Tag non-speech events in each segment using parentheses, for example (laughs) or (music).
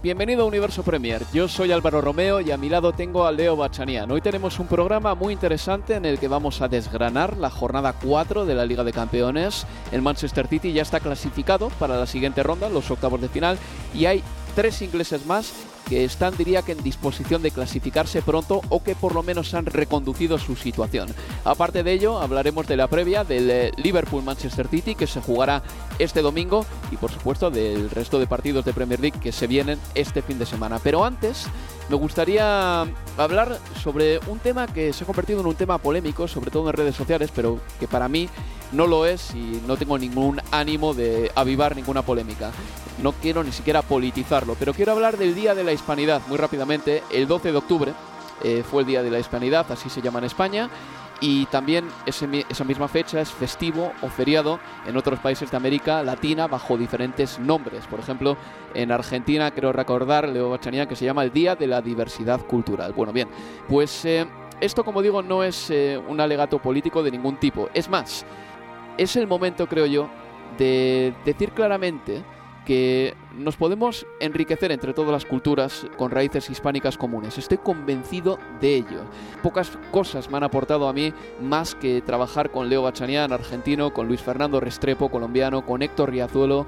Bienvenido a Universo Premier. Yo soy Álvaro Romeo y a mi lado tengo a Leo Bachanian. Hoy tenemos un programa muy interesante en el que vamos a desgranar la jornada 4 de la Liga de Campeones. El Manchester City ya está clasificado para la siguiente ronda, los octavos de final, y hay tres ingleses más que están, diría que, en disposición de clasificarse pronto o que por lo menos han reconducido su situación. Aparte de ello, hablaremos de la previa del eh, Liverpool-Manchester City que se jugará este domingo y, por supuesto, del resto de partidos de Premier League que se vienen este fin de semana. Pero antes, me gustaría hablar sobre un tema que se ha convertido en un tema polémico, sobre todo en redes sociales, pero que para mí no lo es y no tengo ningún ánimo de avivar ninguna polémica. No quiero ni siquiera politizarlo, pero quiero hablar del Día de la Hispanidad muy rápidamente. El 12 de octubre eh, fue el Día de la Hispanidad, así se llama en España. Y también esa misma fecha es festivo o feriado en otros países de América Latina bajo diferentes nombres. Por ejemplo, en Argentina, creo recordar, Leo Bachanía, que se llama el Día de la Diversidad Cultural. Bueno, bien, pues eh, esto, como digo, no es eh, un alegato político de ningún tipo. Es más, es el momento, creo yo, de decir claramente que nos podemos enriquecer entre todas las culturas con raíces hispánicas comunes. Estoy convencido de ello. Pocas cosas me han aportado a mí más que trabajar con Leo Bachanian, argentino, con Luis Fernando Restrepo, colombiano, con Héctor Riazuelo,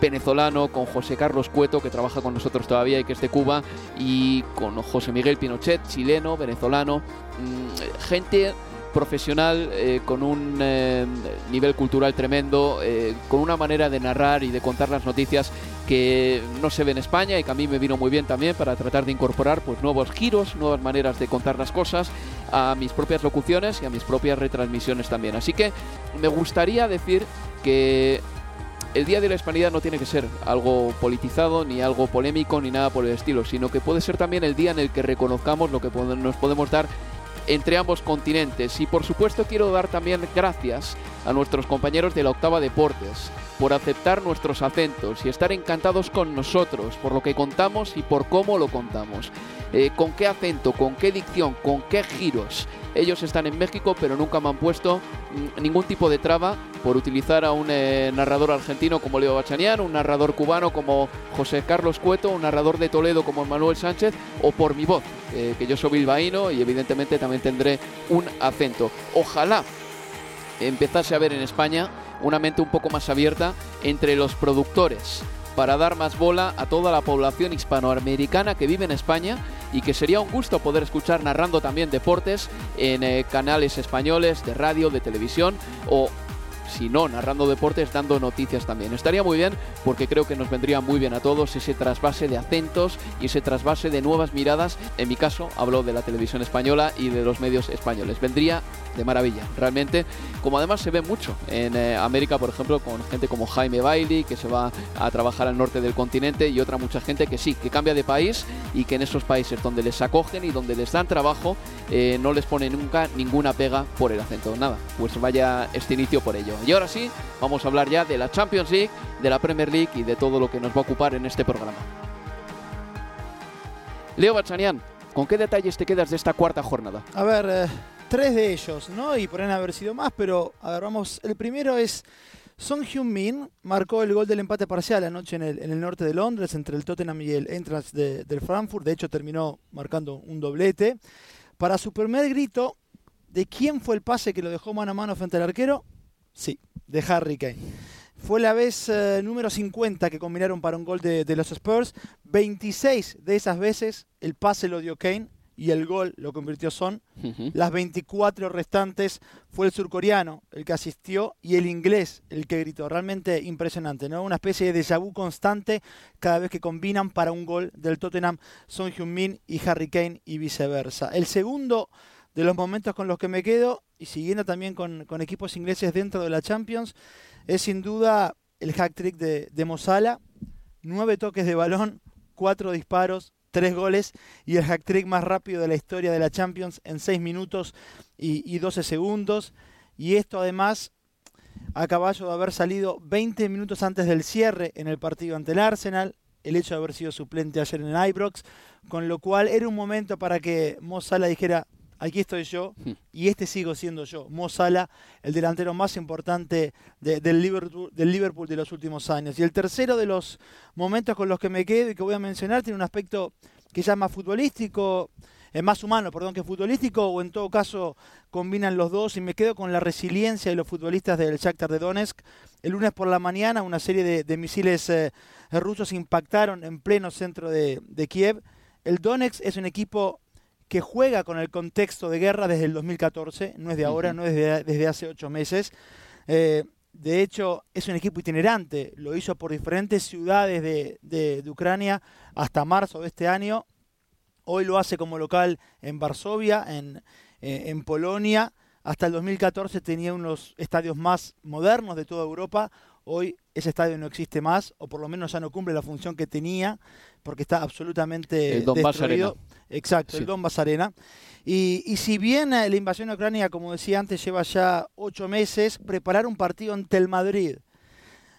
venezolano, con José Carlos Cueto, que trabaja con nosotros todavía y que es de Cuba, y con José Miguel Pinochet, chileno, venezolano, mm, gente profesional eh, con un eh, nivel cultural tremendo, eh, con una manera de narrar y de contar las noticias que no se ve en España y que a mí me vino muy bien también para tratar de incorporar pues nuevos giros, nuevas maneras de contar las cosas a mis propias locuciones y a mis propias retransmisiones también. Así que me gustaría decir que el Día de la Hispanidad no tiene que ser algo politizado, ni algo polémico, ni nada por el estilo, sino que puede ser también el día en el que reconozcamos lo que nos podemos dar entre ambos continentes. Y por supuesto quiero dar también gracias a nuestros compañeros de la Octava Deportes por aceptar nuestros acentos y estar encantados con nosotros, por lo que contamos y por cómo lo contamos. Eh, con qué acento, con qué dicción, con qué giros. Ellos están en México, pero nunca me han puesto ningún tipo de traba por utilizar a un eh, narrador argentino como Leo Bachanian, un narrador cubano como José Carlos Cueto, un narrador de Toledo como Manuel Sánchez, o por mi voz, eh, que yo soy bilbaíno y evidentemente también tendré un acento. Ojalá empezase a ver en España una mente un poco más abierta entre los productores para dar más bola a toda la población hispanoamericana que vive en España y que sería un gusto poder escuchar narrando también deportes en eh, canales españoles de radio, de televisión o si no, narrando deportes, dando noticias también. Estaría muy bien porque creo que nos vendría muy bien a todos ese trasvase de acentos y ese trasvase de nuevas miradas. En mi caso, hablo de la televisión española y de los medios españoles. Vendría de maravilla, realmente. Como además se ve mucho en eh, América, por ejemplo, con gente como Jaime Bailey, que se va a trabajar al norte del continente, y otra mucha gente que sí, que cambia de país y que en esos países donde les acogen y donde les dan trabajo, eh, no les pone nunca ninguna pega por el acento. Nada, pues vaya este inicio por ello. Y ahora sí, vamos a hablar ya de la Champions League, de la Premier League y de todo lo que nos va a ocupar en este programa. Leo Bachanian, ¿Con qué detalles te quedas de esta cuarta jornada? A ver, eh, tres de ellos, ¿no? Y podrían haber sido más, pero a ver, vamos. El primero es. Son Heung-min marcó el gol del empate parcial anoche en el, en el norte de Londres entre el Tottenham y el Eintracht de, del Frankfurt. De hecho, terminó marcando un doblete. Para su primer grito, ¿de quién fue el pase que lo dejó mano a mano frente al arquero? Sí, de Harry Kane. Fue la vez eh, número 50 que combinaron para un gol de, de los Spurs. 26 de esas veces el pase lo dio Kane y el gol lo convirtió Son. Las 24 restantes fue el surcoreano el que asistió y el inglés el que gritó. Realmente impresionante, ¿no? Una especie de déjà vu constante cada vez que combinan para un gol del Tottenham Son Heung-min y Harry Kane y viceversa. El segundo de los momentos con los que me quedo y siguiendo también con, equipos ingleses dentro de la Champions es sin duda el hack trick de, de Mo Salah. Nueve toques de balón, cuatro disparos, tres goles y el hack trick más rápido de la historia de la Champions en 6 minutos y, y 12 segundos. Y esto además a caballo de haber salido 20 minutos antes del cierre en el partido ante el Arsenal, el hecho de haber sido suplente ayer en el Ibrox, con lo cual era un momento para que Mo Salah dijera, aquí estoy yo (laughs) Hmm. y este sigo siendo yo. Mo Salah, el delantero más importante de- del, Liverpool, del Liverpool de los últimos años. Y el tercero de los momentos con los que me quedo y que voy a mencionar tiene un aspecto que ya es más futbolístico, es más humano, perdón, que futbolístico, o en todo caso combinan los dos y me quedo con la resiliencia de los futbolistas del Shakhtar de Donetsk. El lunes por la mañana una serie de, de misiles eh, rusos impactaron en pleno centro de, de Kiev. El Donetsk es un equipo que juega con el contexto de guerra desde el 2014, no es de ahora, no es de- desde hace ocho meses. Eh, de hecho, es un equipo itinerante, lo hizo por diferentes ciudades de, de- de Ucrania hasta marzo de este año. Hoy lo hace como local en Varsovia, en, eh, en Polonia. Hasta el 2014 tenía unos estadios más modernos de toda Europa. Hoy ese estadio no existe más, o por lo menos ya no cumple la función que tenía, porque está absolutamente El destruido. Exacto, Sí. el Donbass Arena. Y, y si bien eh, la invasión a Ucrania, como decía antes, lleva ya ocho meses, preparar un partido ante el Madrid,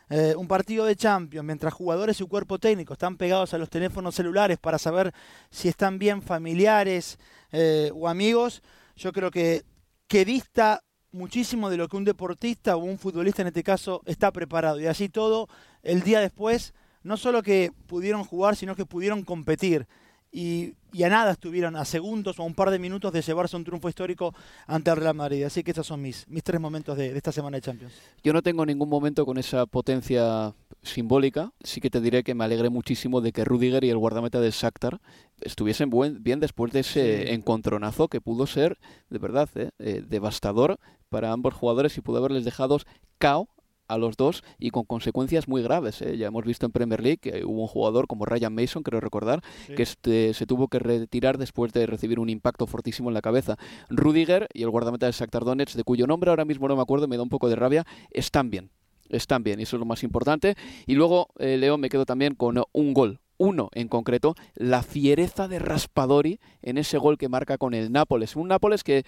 eh, un partido de Champions, mientras jugadores y cuerpo técnico están pegados a los teléfonos celulares para saber si están bien familiares eh, o amigos, yo creo que, que dista muchísimo de lo que un deportista o un futbolista en este caso está preparado. Y así todo, el día después, no solo que pudieron jugar, sino que pudieron competir. Y, y a nada estuvieron, a segundos o a un par de minutos de llevarse un triunfo histórico ante el Real Madrid. Así que esos son mis, mis tres momentos de, de esta semana de Champions. Yo no tengo ningún momento con esa potencia simbólica. Sí que te diré que me alegré muchísimo de que Rudiger y el guardameta del Shakhtar estuviesen buen- bien después de ese Sí. encontronazo que pudo ser, de verdad, eh, eh, devastador para ambos jugadores y pudo haberles dejado cao a los dos y con consecuencias muy graves. eh. Ya hemos visto en Premier League que hubo un jugador como Ryan Mason, creo recordar, que este, se tuvo que retirar después de recibir un impacto fortísimo en la cabeza. Rudiger y el guardameta del Shakhtar Donetsk, de cuyo nombre ahora mismo no me acuerdo, me da un poco de rabia, están bien. Están bien, y eso es lo más importante. Y luego, eh, Leo, me quedo también con un gol. Uno en concreto, la fiereza de Raspadori en ese gol que marca con el Nápoles. Un Nápoles que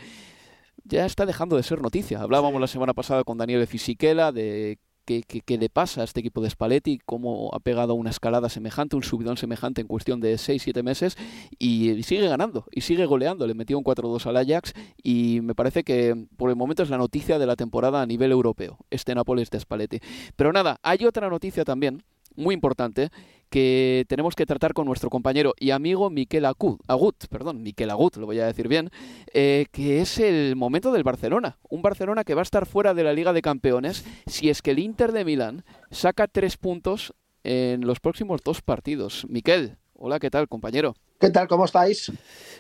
ya está dejando de ser noticia. Hablábamos Sí. la semana pasada con Daniele Fisichella de qué, qué- qué le pasa a este equipo de Spalletti, cómo ha pegado una escalada semejante, un subidón semejante en cuestión de 6-7 meses y, sigue ganando y sigue goleando. Le metió un 4-2 al Ajax y me parece que por el momento es la noticia de la temporada a nivel europeo, este Nápoles de Spalletti. Pero nada, hay otra noticia también muy importante que tenemos que tratar con nuestro compañero y amigo Miquel Agut, Agut perdón, Miquel Agut, lo voy a decir bien, eh, que es el momento del Barcelona. Un Barcelona que va a estar fuera de la Liga de Campeones si es que el Inter de Milán saca tres puntos en los próximos dos partidos. Miquel, hola, ¿qué tal, compañero? ¿Qué tal? ¿Cómo estáis?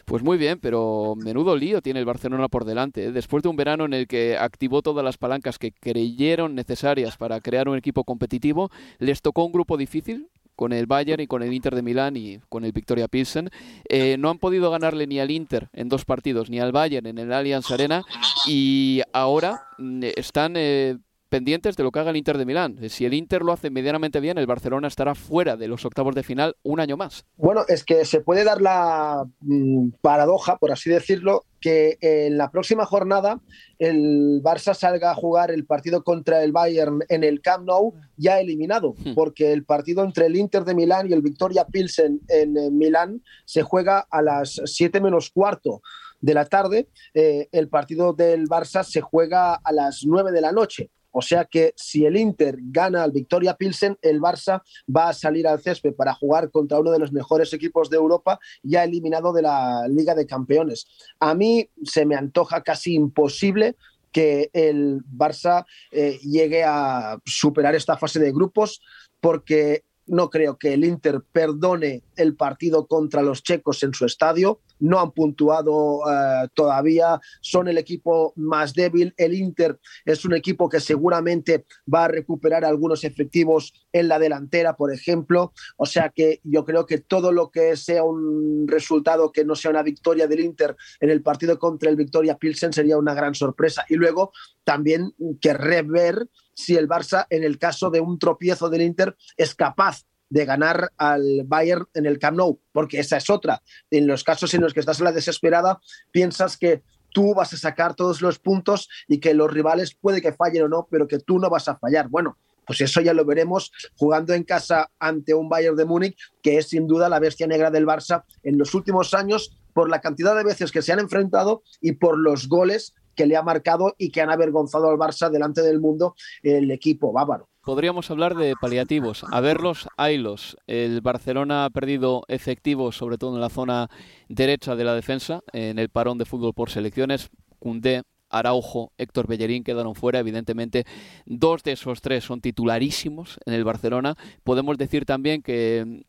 Pues muy bien, pero menudo lío tiene el Barcelona por delante. ¿eh? Después de un verano en el que activó todas las palancas que creyeron necesarias para crear un equipo competitivo, les tocó un grupo difícil con el Bayern y con el Inter de Milán y con el Victoria Pilsen. Eh, no han podido ganarle ni al Inter en dos partidos, ni al Bayern en el Allianz Arena y ahora mm, están eh, pendientes de lo que haga el Inter de Milán. Eh, Si el Inter lo hace medianamente bien, el Barcelona estará fuera de los octavos de final un año más. Bueno, es que se puede dar la mm, paradoja, por así decirlo, que en la próxima jornada el Barça salga a jugar el partido contra el Bayern en el Camp Nou ya eliminado, hmm. porque el partido entre el Inter de Milán y el Victoria Pilsen en Milán se juega a las 7 menos cuarto de la tarde. Eh, el partido del Barça se juega a las 9 de la noche. O sea que si el Inter gana al Victoria Pilsen, el Barça va a salir al césped para jugar contra uno de los mejores equipos de Europa, ya eliminado de la Liga de Campeones. A mí se me antoja casi imposible que el Barça eh, llegue a superar esta fase de grupos porque no creo que el Inter perdone el partido contra los checos en su estadio. No han puntuado eh, todavía, son el equipo más débil. El Inter es un equipo que seguramente va a recuperar algunos efectivos en la delantera, por ejemplo. O sea que yo creo que todo lo que sea un resultado que no sea una victoria del Inter en el partido contra el Victoria Pilsen sería una gran sorpresa. Y luego también querré ver si el Barça, en el caso de un tropiezo del Inter, es capaz de ganar al Bayern en el Camp Nou, porque esa es otra. En los casos en los que estás en la desesperada, piensas que tú vas a sacar todos los puntos y que los rivales puede que fallen o no, pero que tú no vas a fallar. Bueno, pues eso ya lo veremos jugando en casa ante un Bayern de Múnich, que es sin duda la bestia negra del Barça en los últimos años por la cantidad de veces que se han enfrentado y por los goles que le ha marcado y que han avergonzado al Barça delante del mundo el equipo bávaro. Podríamos hablar de paliativos. A verlos, haylos. El Barcelona ha perdido efectivos, sobre todo en la zona derecha de la defensa, en el parón de fútbol por selecciones. Cundé, Araujo, Héctor Bellerín quedaron fuera. Evidentemente, dos de esos tres son titularísimos en el Barcelona. Podemos decir también que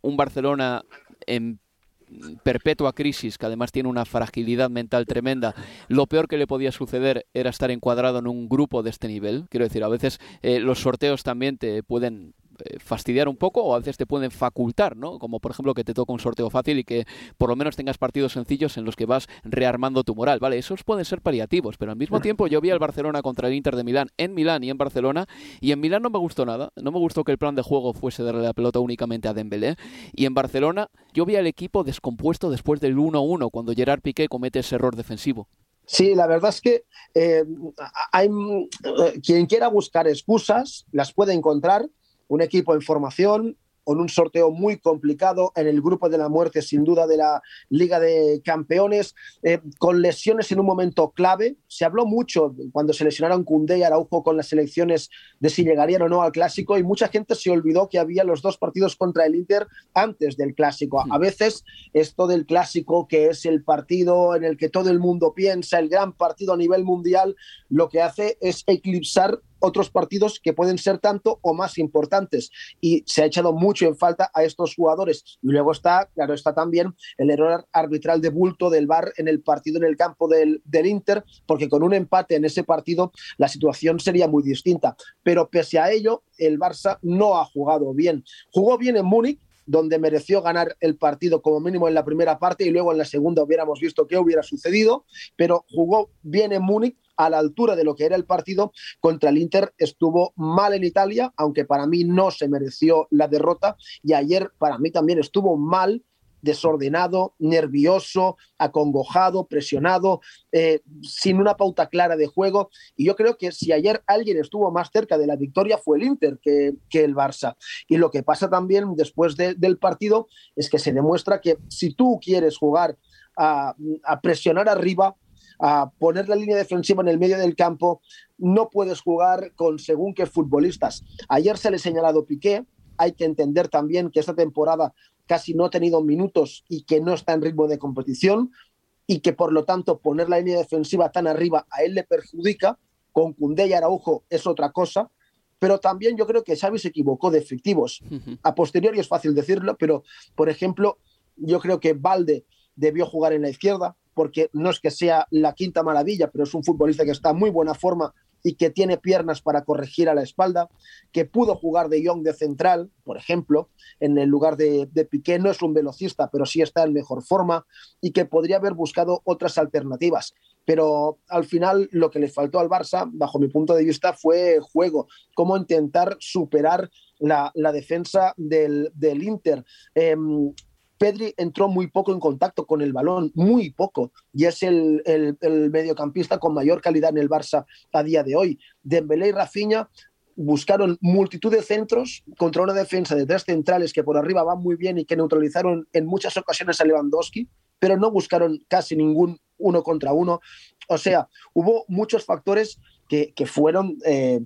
un Barcelona en perpetua crisis, que además tiene una fragilidad mental tremenda, lo peor que le podía suceder era estar encuadrado en un grupo de este nivel. Quiero decir, a veces eh, los sorteos también te pueden fastidiar un poco o a veces te pueden facultar, ¿no? Como por ejemplo que te toca un sorteo fácil y que por lo menos tengas partidos sencillos en los que vas rearmando tu moral, ¿vale? Esos pueden ser paliativos, pero al mismo tiempo yo vi al Barcelona contra el Inter de Milán en Milán y en Barcelona y en Milán no me gustó nada, no me gustó que el plan de juego fuese darle la pelota únicamente a Dembélé y en Barcelona yo vi al equipo descompuesto después del 1-1 cuando Gerard Piqué comete ese error defensivo. Sí, la verdad es que eh, hay, eh, quien quiera buscar excusas las puede encontrar un equipo en formación, con un sorteo muy complicado en el grupo de la muerte, sin duda, de la Liga de Campeones, eh, con lesiones en un momento clave. Se habló mucho cuando se lesionaron Cundé y Araujo con las elecciones de si llegarían o no al Clásico y mucha gente se olvidó que había los dos partidos contra el Inter antes del Clásico. A veces esto del Clásico, que es el partido en el que todo el mundo piensa, el gran partido a nivel mundial, lo que hace es eclipsar otros partidos que pueden ser tanto o más importantes. Y se ha echado mucho en falta a estos jugadores. Y luego está, claro, está también el error arbitral de bulto del VAR en el partido en el campo del, del Inter, porque con un empate en ese partido la situación sería muy distinta. Pero pese a ello, el Barça no ha jugado bien. Jugó bien en Múnich, donde mereció ganar el partido como mínimo en la primera parte y luego en la segunda hubiéramos visto qué hubiera sucedido, pero jugó bien en Múnich a la altura de lo que era el partido contra el Inter. Estuvo mal en Italia, aunque para mí no se mereció la derrota. Y ayer para mí también estuvo mal desordenado, nervioso, acongojado, presionado, eh, sin una pauta clara de juego. Y yo creo que si ayer alguien estuvo más cerca de la victoria fue el Inter que, el Barça. Y lo que pasa también después del partido es que se demuestra que si tú quieres jugar a presionar arriba, a poner la línea defensiva en el medio del campo, no puedes jugar con según qué futbolistas. Ayer se le ha señalado Piqué, hay que entender también que esta temporada casi no ha tenido minutos y que no está en ritmo de competición y que por lo tanto poner la línea defensiva tan arriba a él le perjudica, con Cundé y Araujo es otra cosa, pero también yo creo que Xavi se equivocó de efectivos. A posteriori es fácil decirlo, pero por ejemplo, yo creo que Valde debió jugar en la izquierda, porque no es que sea la quinta maravilla, pero es un futbolista que está en muy buena forma y que tiene piernas para corregir a la espalda, que pudo jugar de Young de central, por ejemplo, en el lugar de, de, Piqué, no es un velocista, pero sí está en mejor forma y que podría haber buscado otras alternativas. Pero al final lo que le faltó al Barça, bajo mi punto de vista, fue juego, cómo intentar superar la, defensa del, Inter. Em, Pedri entró muy poco en contacto con el balón, muy poco, y es el, mediocampista con mayor calidad en el Barça a día de hoy. Dembélé y Rafinha buscaron multitud de centros contra una defensa de tres centrales que por arriba van muy bien y que neutralizaron en muchas ocasiones a Lewandowski, pero no buscaron casi ningún uno contra uno. O sea, hubo muchos factores que, fueron eh,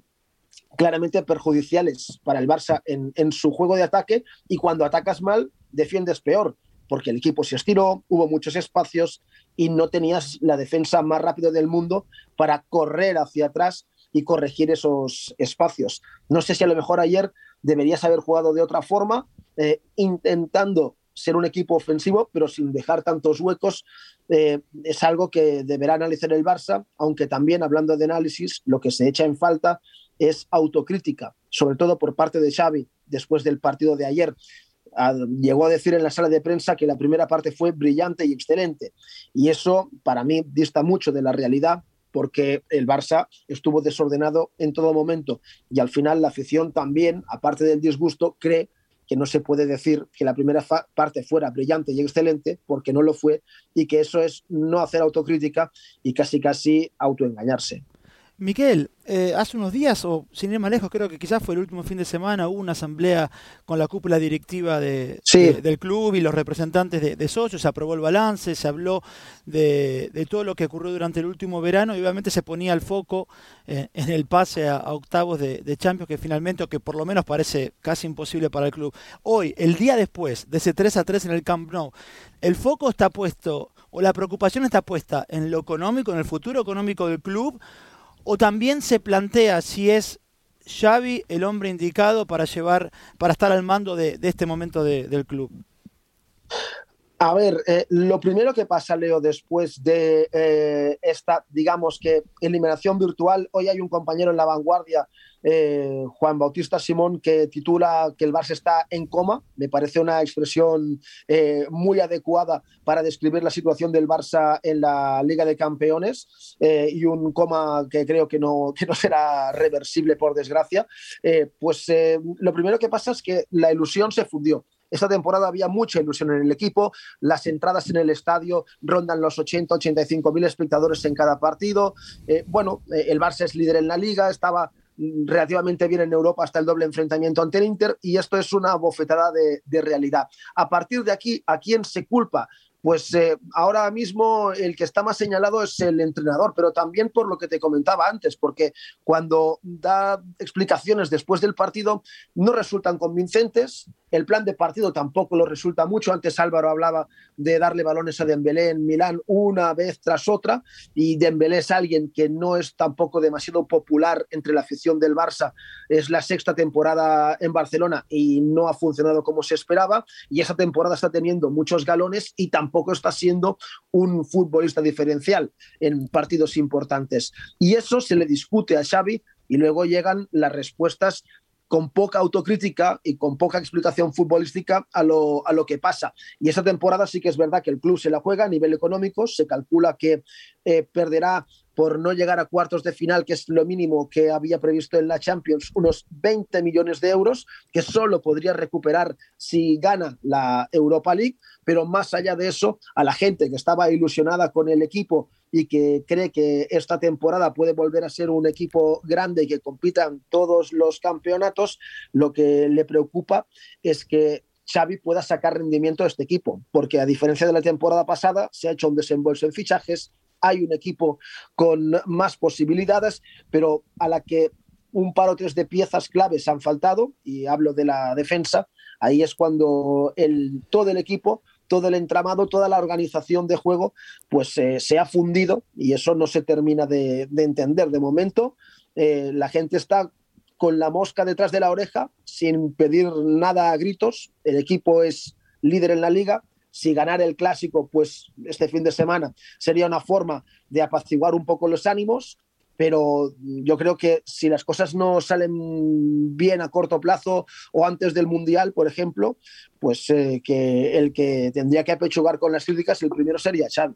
claramente perjudiciales para el Barça en, en, su juego de ataque y cuando atacas mal, defiendes peor, porque el equipo se estiró, hubo muchos espacios y no tenías la defensa más rápida del mundo para correr hacia atrás y corregir esos espacios. No sé si a lo mejor ayer deberías haber jugado de otra forma, eh, intentando ser un equipo ofensivo, pero sin dejar tantos huecos. Eh, es algo que deberá analizar el Barça, aunque también hablando de análisis, lo que se echa en falta es autocrítica, sobre todo por parte de Xavi después del partido de ayer. Llegó a decir en la sala de prensa que la primera parte fue brillante y excelente. Y eso para mí dista mucho de la realidad porque el Barça estuvo desordenado en todo momento y al final la afición también, aparte del disgusto, cree que no se puede decir que la primera parte fuera brillante y excelente porque no lo fue y que eso es no hacer autocrítica y casi casi autoengañarse. Miquel, eh, hace unos días, o sin ir más lejos, creo que quizás fue el último fin de semana, hubo una asamblea con la cúpula directiva de, del club y los representantes de, socios, se aprobó el balance, se habló de, todo lo que ocurrió durante el último verano y obviamente se ponía el foco eh, en el pase a, octavos de, Champions que finalmente, o que por lo menos parece casi imposible para el club. Hoy, el día después de ese 3 a 3 en el Camp Nou, el foco está puesto, o la preocupación está puesta en lo económico, en el futuro económico del club, o también se plantea si es Xavi el hombre indicado para llevar, para estar al mando de, este momento del club. A ver, eh, lo primero que pasa, Leo, después de eh, esta, digamos que, eliminación virtual, hoy hay un compañero en la vanguardia, eh, Juan Bautista Simón, que titula que el Barça está en coma. Me parece una expresión muy adecuada para describir la situación del Barça en la Liga de Campeones y un coma que creo que no, que no será reversible, por desgracia. pues lo primero que pasa es que la ilusión se fundió esta temporada había mucha ilusión en el equipo, las entradas en el estadio rondan los 80-85 mil espectadores en cada partido. Eh, bueno, eh, el Barça es líder en la liga, estaba mm, relativamente bien en Europa hasta el doble enfrentamiento ante el Inter y esto es una bofetada de, realidad. A partir de aquí, ¿a quién se culpa? pues eh, ahora mismo el que está más señalado es el entrenador, pero también por lo que te comentaba antes, porque cuando da explicaciones después del partido no resultan convincentes, el plan de partido tampoco lo resulta mucho. Antes Álvaro hablaba de darle balones a Dembélé en Milán una vez tras otra y Dembélé es alguien que no es tampoco demasiado popular entre la afición del Barça. Es la sexta temporada en Barcelona y no ha funcionado como se esperaba y esa temporada está teniendo muchos galones y tampoco está siendo un futbolista diferencial en partidos importantes. Y eso se le discute a Xavi y luego llegan las respuestas con poca autocrítica y con poca explicación futbolística a lo, a lo que pasa. Y esa temporada sí que es verdad que el club se la juega a nivel económico, se calcula que eh, perderá por no llegar a cuartos de final, que es lo mínimo que había previsto en la Champions, unos 20 millones de euros, que solo podría recuperar si gana la Europa League, pero más allá de eso, a la gente que estaba ilusionada con el equipo y que cree que esta temporada puede volver a ser un equipo grande y que compitan todos los campeonatos, lo que le preocupa es que Xavi pueda sacar rendimiento de este equipo, porque a diferencia de la temporada pasada, se ha hecho un desembolso en fichajes, hay un equipo con más posibilidades, pero a la que un par o tres de piezas claves han faltado, y hablo de la defensa, ahí es cuando todo el equipo, todo el entramado, toda la organización de juego, pues eh, se ha fundido y eso no se termina de, entender. De momento, eh, la gente está con la mosca detrás de la oreja, sin pedir nada a gritos. El equipo es líder en la liga, si ganar el clásico, pues este fin de semana sería una forma de apaciguar un poco los ánimos. pero yo creo que si las cosas no salen bien a corto plazo o antes del Mundial, por ejemplo, pues eh, que el que tendría que apechugar con las críticas, el primero sería Xavi.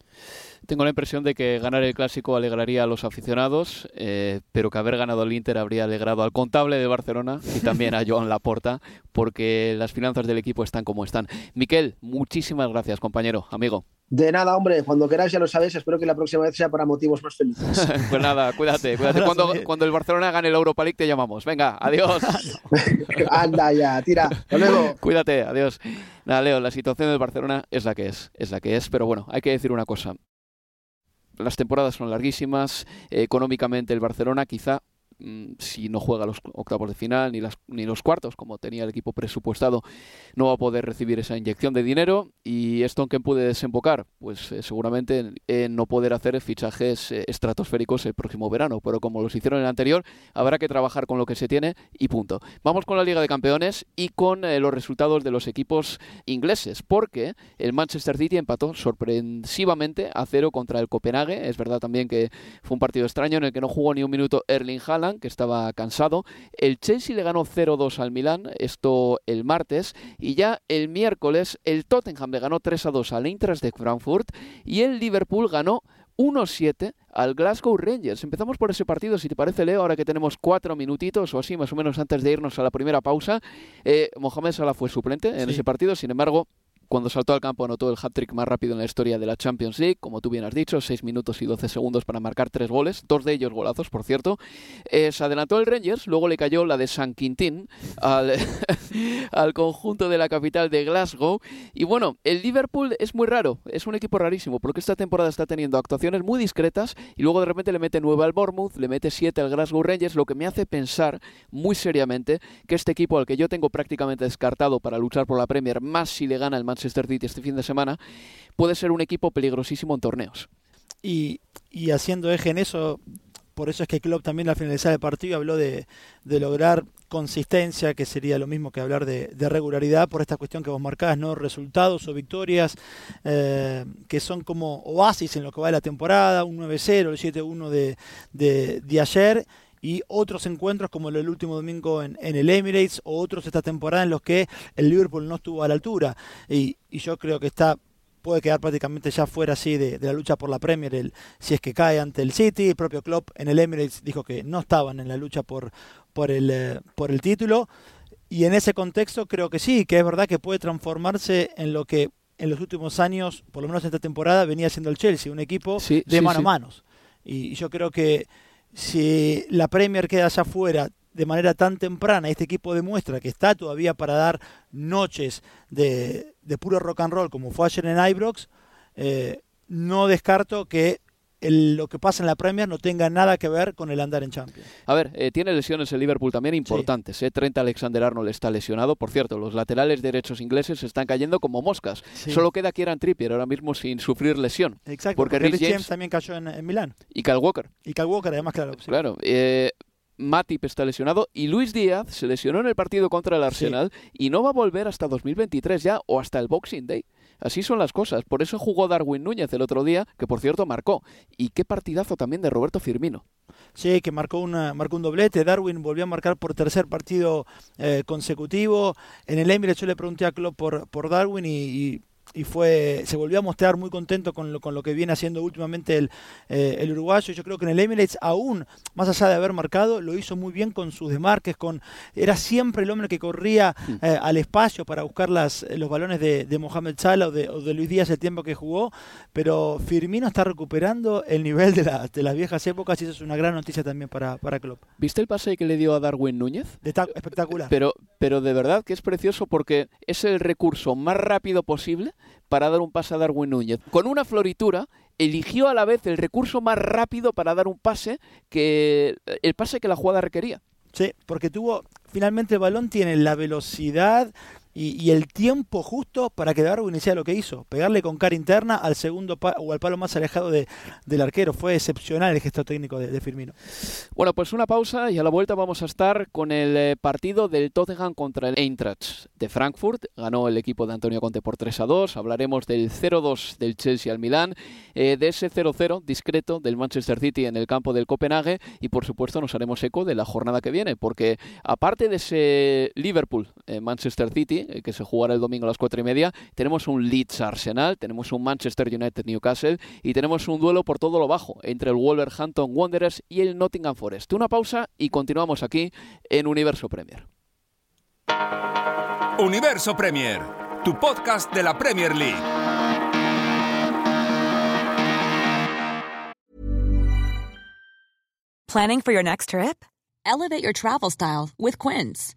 Tengo la impresión de que ganar el clásico alegraría a los aficionados, eh, pero que haber ganado el Inter habría alegrado al contable de Barcelona y (laughs) también a Joan Laporta, porque las finanzas del equipo están como están. Miquel, muchísimas gracias, compañero, amigo. De nada, hombre, cuando queráis ya lo sabéis, espero que la próxima vez sea para motivos más felices. (laughs) pues nada, cuídate, cuídate. Cuando, cuando, el Barcelona gane el Europa League te llamamos. Venga, adiós. (laughs) Anda ya, tira. Hasta luego. Cuídate, adiós. Nada, Leo, la situación del Barcelona es la que es, es la que es, pero bueno, hay que decir una cosa. Las temporadas son larguísimas, económicamente el Barcelona quizá si no juega los octavos de final ni, las, ni los cuartos, como tenía el equipo presupuestado, no va a poder recibir esa inyección de dinero. ¿Y esto en qué puede desembocar? Pues eh, seguramente en, no poder hacer fichajes eh, estratosféricos el próximo verano. Pero como los hicieron en el anterior, habrá que trabajar con lo que se tiene y punto. Vamos con la Liga de Campeones y con eh, los resultados de los equipos ingleses, porque el Manchester City empató sorpresivamente a cero contra el Copenhague. Es verdad también que fue un partido extraño en el que no jugó ni un minuto Erling Haaland que estaba cansado. El Chelsea le ganó 0-2 al Milán, esto el martes. Y ya el miércoles el Tottenham le ganó 3-2 al Eintracht de Frankfurt. Y el Liverpool ganó 1-7 al Glasgow Rangers. Empezamos por ese partido, si te parece, Leo, ahora que tenemos cuatro minutitos o así, más o menos antes de irnos a la primera pausa. Eh, Mohamed Salah fue suplente en ese partido, sin embargo, cuando saltó al campo anotó el hat-trick más rápido en la historia de la Champions League, como tú bien has dicho, 6 minutos y 12 segundos para marcar tres goles, dos de ellos golazos, por cierto. Eh, se adelantó el Rangers, luego le cayó la de San Quintín al, (laughs) al conjunto de la capital de Glasgow. Y bueno, el Liverpool es muy raro, es un equipo rarísimo, porque esta temporada está teniendo actuaciones muy discretas y luego de repente le mete 9 al Bournemouth, le mete 7 al Glasgow Rangers, lo que me hace pensar muy seriamente que este equipo al que yo tengo prácticamente descartado para luchar por la Premier, más si le gana el Manchester City este fin de semana, puede ser un equipo peligrosísimo en torneos. Y, haciendo eje en eso, por eso es que Klopp también al finalizar el partido habló de, lograr consistencia, que sería lo mismo que hablar de, regularidad por esta cuestión que vos marcás, ¿no? Resultados o victorias eh, que son como oasis en lo que va de la temporada, un 9-0, el 7-1 de, de, de ayer y otros encuentros como el último domingo en, el Emirates o otros esta temporada en los que el Liverpool no estuvo a la altura. Y, yo creo que está puede quedar prácticamente ya fuera así de, la lucha por la Premier el, si es que cae ante el City. El propio Klopp en el Emirates dijo que no estaban en la lucha por, por, el, eh, por el título. Y en ese contexto creo que sí, que es verdad que puede transformarse en lo que en los últimos años, por lo menos en esta temporada, venía siendo el Chelsea, un equipo de mano a manos. Y yo creo que si la Premier queda allá afuera de manera tan temprana, este equipo demuestra que está todavía para dar noches de, puro rock and roll como fue ayer en Ibrox, eh, no descarto que lo que pasa en la Premier no tenga nada que ver con el andar en Champions. A ver, eh, tiene lesiones el Liverpool también importantes. Eh. Trent Alexander-Arnold está lesionado. Por cierto, los laterales derechos ingleses están cayendo como moscas. Solo queda Kieran Trippier ahora mismo sin sufrir lesión. Exacto, porque, Rich James, también cayó en, Milán. Y Cal Walker. Y Cal Walker, además, claro. Claro. Eh, Matip está lesionado y Luis Díaz se lesionó en el partido contra el Arsenal y no va a volver hasta 2023 ya o hasta el Boxing Day. Así son las cosas. Por eso jugó Darwin Núñez el otro día, que por cierto marcó. Y qué partidazo también de Roberto Firmino. Sí, que marcó, una, marcó un doblete. Darwin volvió a marcar por tercer partido eh, consecutivo. En el Emirates yo le pregunté a Klopp por, por Darwin y y fue se volvió a mostrar muy contento con lo, con lo que viene haciendo últimamente el, eh, el uruguayo. Yo creo que en el Emirates, aún más allá de haber marcado, lo hizo muy bien con sus desmarques, con era siempre el hombre que corría eh, al espacio para buscar las, los balones de, de Mohamed Salah o de, o de, Luis Díaz el tiempo que jugó, pero Firmino está recuperando el nivel de, la, de las viejas épocas y eso es una gran noticia también para, para Klopp. ¿Viste el pase que le dio a Darwin Núñez? espectacular. Pero, pero de verdad que es precioso porque es el recurso más rápido posible para dar un pase a Darwin Núñez. Con una floritura eligió a la vez el recurso más rápido para dar un pase que el pase que la jugada requería. Sí, porque tuvo finalmente el balón tiene la velocidad y, el tiempo justo para que Darwin hiciera lo que hizo, pegarle con cara interna al segundo o al palo más alejado del arquero. Fue excepcional el gesto técnico de, Firmino. Bueno, pues una pausa y a la vuelta vamos a estar con el eh, partido del Tottenham contra el Eintracht de Frankfurt. Ganó el equipo de Antonio Conte por 3 a 2. Hablaremos del 0-2 del Chelsea al Milán, eh, de ese 0-0 discreto del Manchester City en el campo del Copenhague y por supuesto nos haremos eco de la jornada que viene, porque aparte de ese Liverpool-Manchester eh, City, eh, que se jugará el domingo a las cuatro y media. Tenemos un Leeds Arsenal, tenemos un Manchester United Newcastle y tenemos un duelo por todo lo bajo entre el Wolverhampton Wanderers y el Nottingham Forest. Una pausa y continuamos aquí en Universo Premier. Universo Premier, tu podcast de la Premier League. Planning for your next trip? Elevate your travel style with Quince.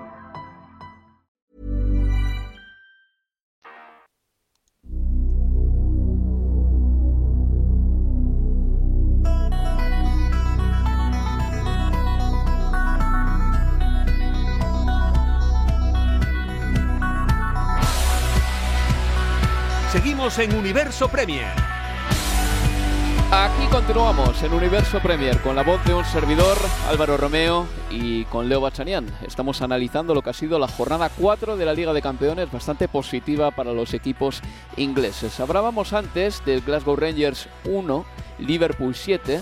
Seguimos en Universo Premier. Aquí continuamos en Universo Premier con la voz de un servidor, Álvaro Romeo, y con Leo Bachanian. Estamos analizando lo que ha sido la jornada 4 de la Liga de Campeones, bastante positiva para los equipos ingleses. Hablábamos antes del Glasgow Rangers 1, Liverpool 7.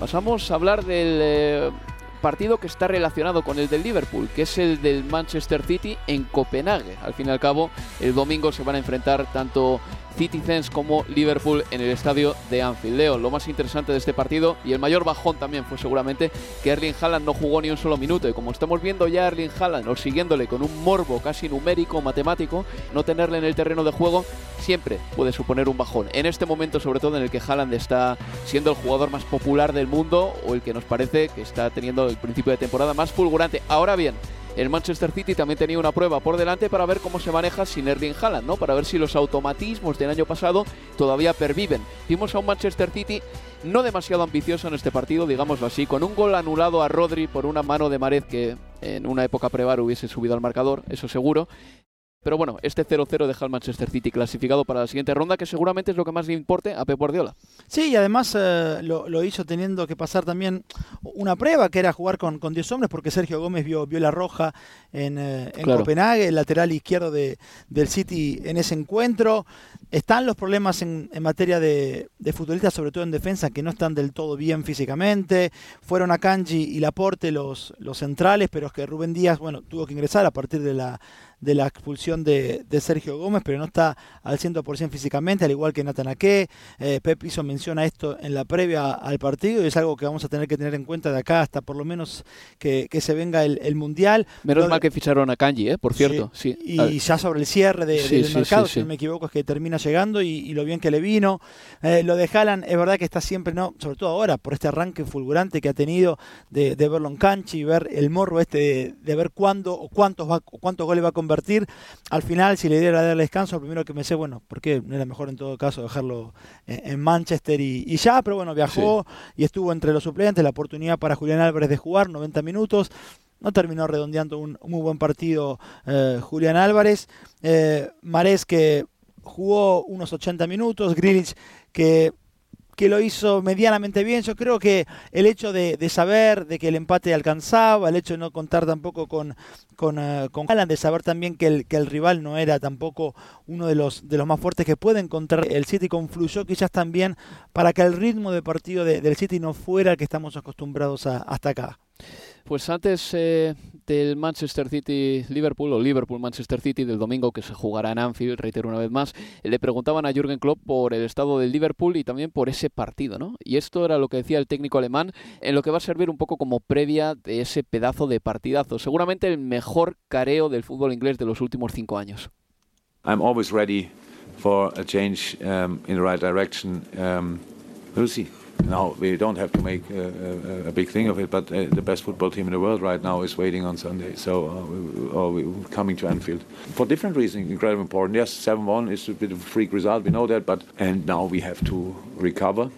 Pasamos a hablar del eh, partido que está relacionado con el del Liverpool, que es el del Manchester City en Copenhague. Al fin y al cabo, el domingo se van a enfrentar tanto Citizens como Liverpool en el estadio de Anfield. Leo, lo más interesante de este partido y el mayor bajón también fue seguramente que Erling Haaland no jugó ni un solo minuto. Y como estamos viendo ya Erling Haaland o siguiéndole con un morbo casi numérico, matemático, no tenerle en el terreno de juego siempre puede suponer un bajón. En este momento, sobre todo en el que Haaland está siendo el jugador más popular del mundo o el que nos parece que está teniendo el principio de temporada más fulgurante. Ahora bien, el Manchester City también tenía una prueba por delante para ver cómo se maneja sin Erling Haaland, ¿no? Para ver si los automatismos del año pasado todavía perviven. Vimos a un Manchester City no demasiado ambicioso en este partido, digámoslo así, con un gol anulado a Rodri por una mano de Mared que en una época prevar hubiese subido al marcador, eso seguro, pero bueno, este 0-0 deja al Manchester City clasificado para la siguiente ronda, que seguramente es lo que más le importe a Pep Guardiola. Sí, y además eh, lo, hizo teniendo que pasar también una prueba, que era jugar con, con 10 hombres, porque Sergio Gómez vio, vio la roja en, eh, Copenhague, el lateral izquierdo de, del City en ese encuentro. Están los problemas en, materia de, futbolistas, sobre todo en defensa, que no están del todo bien físicamente. Fueron a Kanji y Laporte los, los centrales, pero es que Rubén Díaz, bueno, tuvo que ingresar a partir de la, de la expulsión de, Sergio Gómez, pero no está al 100% físicamente, al igual que Nathan Ake. Eh, Pep hizo mención a esto en la previa al partido y es algo que vamos a tener que tener en cuenta de acá hasta por lo menos que, se venga el, Mundial. Menos mal que que ficharon a Kanji, ¿eh? por cierto. Sí. Y ya sobre el cierre del mercado, si no me equivoco, es que termina llegando y, lo bien que le vino. Eh, lo de Haaland es verdad que está siempre, no sobre todo ahora, por este arranque fulgurante que ha tenido de, verlo en cancha y ver el morro este de, ver cuándo o cuántos, va, cuántos goles va a convertir. Al final, si le diera darle descanso, primero que me sé, bueno, porque no era mejor en todo caso dejarlo en, Manchester y, ya, pero bueno, viajó y estuvo entre los suplentes, la oportunidad para Julián Álvarez de jugar 90 minutos. No terminó redondeando un, muy buen partido eh, Julián Álvarez. Eh, Marés que jugó unos 80 minutos. Grilich que que lo hizo medianamente bien. Yo creo que el hecho de, saber de que el empate alcanzaba, el hecho de no contar tampoco con, con, uh, con Alan, de saber también que el, que el rival no era tampoco uno de los, de los más fuertes que puede encontrar el City, confluyó quizás también para que el ritmo de partido del City no fuera el que estamos acostumbrados hasta acá. Pues antes eh, del Manchester City-Liverpool o Liverpool-Manchester City del domingo que se jugará en Anfield, reitero una vez más, le preguntaban a Jürgen Klopp por el estado del Liverpool y también por ese partido, ¿no? Y esto era lo que decía el técnico alemán, en lo que va a servir un poco como previa de ese pedazo de partidazo. Seguramente el mejor careo del fútbol inglés de los últimos cinco años. I'm always ready for a change um, in the right direction. Um. Now we don't have to make a, a, a big thing of it, but uh, the best football team in the world right now is waiting on Sunday, so uh, we, or we, coming to Anfield for different reasons. Incredibly important. Yes, seven-one is a bit of a freak result. We know that, but and now we have to recover.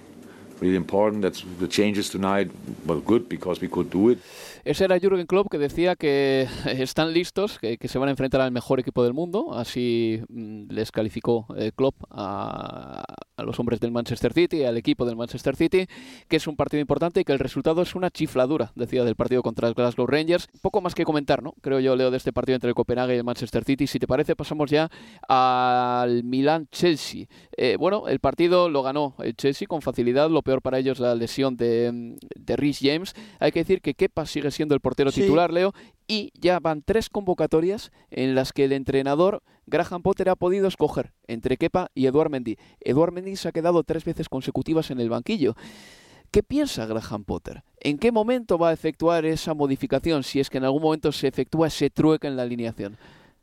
Really important. That's the changes tonight. Well, good because we could do it. Ese era Jürgen Klopp que decía que están listos, que, que se van a enfrentar al mejor equipo del mundo. Así mm, les calificó eh, Klopp a, los hombres del Manchester City, al equipo del Manchester City, que es un partido importante y que el resultado es una chifladura, decía, del partido contra el Glasgow Rangers. Poco más que comentar, ¿no? Creo yo, Leo, de este partido entre el Copenhague y el Manchester City. Si te parece, pasamos ya al Milan-Chelsea. Eh, bueno, el partido lo ganó el Chelsea con facilidad. Lo peor para ellos la lesión de, de Rhys James. Hay que decir que Kepa sigue siendo el portero titular, Leo, y ya van tres convocatorias en las que el entrenador Graham Potter ha podido escoger entre Kepa y Eduard Mendy. Eduard Mendy se ha quedado tres veces consecutivas en el banquillo. ¿Qué piensa Graham Potter? ¿En qué momento va a efectuar esa modificación si es que en algún momento se efectúa ese trueque en la alineación?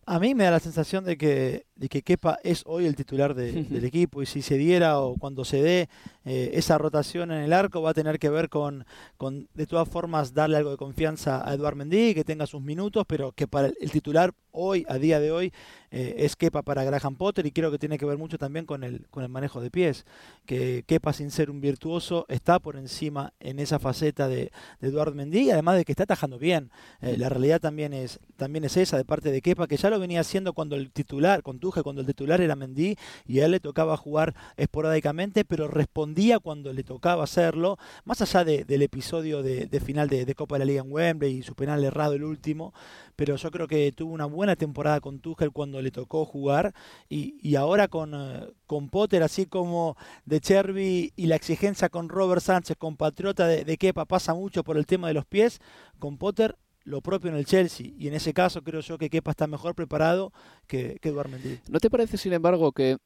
A mí me da la sensación de que, de que Kepa es hoy el titular (laughs) del equipo y si se diera o cuando se dé eh, esa rotación en el arco va a tener que ver con, con, de todas formas, darle algo de confianza a Eduard Mendy, que tenga sus minutos, pero que para el titular hoy, a día de hoy, eh, es Kepa para Graham Potter y creo que tiene que ver mucho también con el, con el manejo de pies, que Kepa sin ser un virtuoso está por encima en esa faceta de, de Eduard Mendy, además de que está atajando bien. Eh, la realidad también es, también es esa de parte de Kepa, que ya lo venía haciendo cuando el titular, con Cuando el titular era Mendy y a él le tocaba jugar esporádicamente, pero respondía cuando le tocaba hacerlo, más allá del episodio de, final de, Copa de la Liga en Wembley y su penal errado el último, pero yo creo que tuvo una buena temporada con Tuchel cuando le tocó jugar y, y ahora con, eh, con Potter, así como de Cherby y la exigencia con Robert Sánchez, compatriota de, de Kepa, pasa mucho por el tema de los pies, con Potter lo propio en el Chelsea y en ese caso creo yo que Kepa está mejor preparado que, que Eduard Mendy. ¿No te parece, sin embargo, que